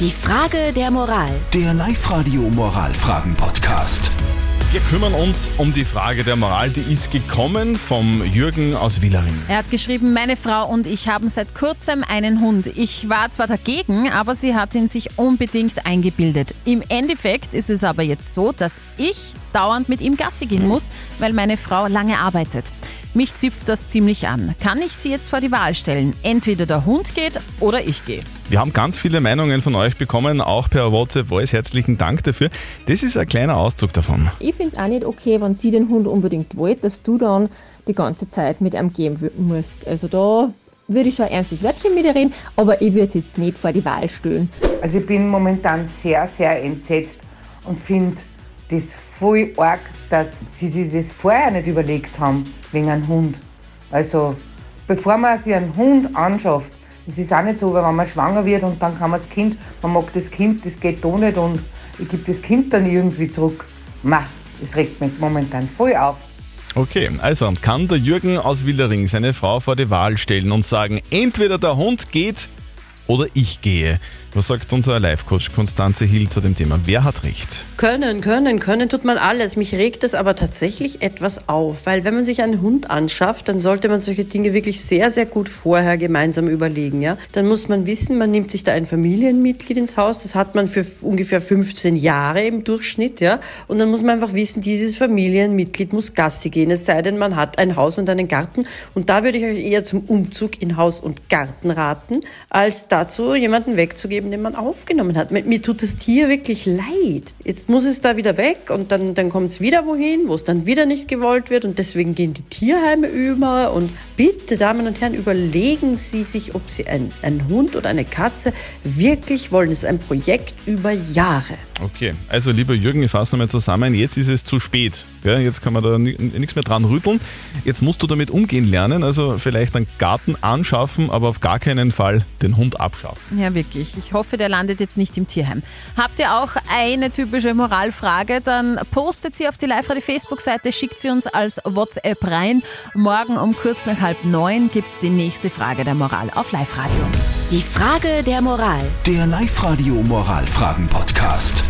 Die Frage der Moral. Der Live-Radio Moralfragen-Podcast. Wir kümmern uns um die Frage der Moral, die ist gekommen vom Jürgen aus Wielering. Er hat geschrieben, meine Frau und ich haben seit kurzem einen Hund. Ich war zwar dagegen, aber sie hat ihn sich unbedingt eingebildet. Im Endeffekt ist es aber jetzt so, dass ich dauernd mit ihm Gassi gehen muss, weil meine Frau lange arbeitet. Mich zipft das ziemlich an. Kann ich sie jetzt vor die Wahl stellen? Entweder der Hund geht oder ich gehe. Wir haben ganz viele Meinungen von euch bekommen, auch per WhatsApp Voice. Herzlichen Dank dafür. Das ist ein kleiner Auszug davon. Ich finde es auch nicht okay, wenn sie den Hund unbedingt wollt, dass du dann die ganze Zeit mit ihm gehen musst. Also da würde ich schon ein ernstes Wörtchen mit ihr reden, aber ich würde jetzt nicht vor die Wahl stellen. Also ich bin momentan sehr, sehr entsetzt und finde das voll arg, dass sie sich das vorher nicht überlegt haben, wegen einem Hund. Also bevor man sich einen Hund anschafft, es ist auch nicht so, weil wenn man schwanger wird und dann kann man das Kind, man mag das Kind, das geht da nicht und ich gebe das Kind dann irgendwie zurück. Ma, das regt mich momentan voll auf. Okay, also kann der Jürgen aus Wielering seine Frau vor die Wahl stellen und sagen, entweder der Hund geht oder ich gehe. Was sagt unser Live-Coach Konstanze Hill zu dem Thema? Wer hat recht? Können, können, können tut man alles. Mich regt es aber tatsächlich etwas auf, weil wenn man sich einen Hund anschafft, dann sollte man solche Dinge wirklich sehr, sehr gut vorher gemeinsam überlegen. Ja? Dann muss man wissen, man nimmt sich da ein Familienmitglied ins Haus, das hat man für ungefähr 15 Jahre im Durchschnitt, ja. Und dann muss man einfach wissen, dieses Familienmitglied muss Gassi gehen, es sei denn, man hat ein Haus und einen Garten. Und da würde ich euch eher zum Umzug in Haus und Garten raten, als dazu, jemanden wegzugeben, den man aufgenommen hat. Mir, tut das Tier wirklich leid. Jetzt muss es da wieder weg und dann, dann kommt es wieder wohin, wo es dann wieder nicht gewollt wird und deswegen gehen die Tierheime über. Und bitte, Damen und Herren, überlegen Sie sich, ob Sie ein, einen Hund oder eine Katze wirklich wollen. Es ist ein Projekt über Jahre. Okay, also lieber Jürgen, ich fasse nochmal zusammen. Jetzt ist es zu spät. Ja, jetzt kann man da ni- nichts mehr dran rütteln. Jetzt musst du damit umgehen lernen. Also vielleicht einen Garten anschaffen, aber auf gar keinen Fall den Hund abschaffen. Ja, wirklich. Ich hoffe, der landet jetzt nicht im Tierheim. Habt ihr auch eine typische Moralfrage? Dann postet sie auf die Live-Radio Facebook-Seite, schickt sie uns als WhatsApp rein. Morgen um kurz nach halb neun gibt es die nächste Frage der Moral auf Live-Radio. Die Frage der Moral. Der Live-Radio Moralfragen-Podcast.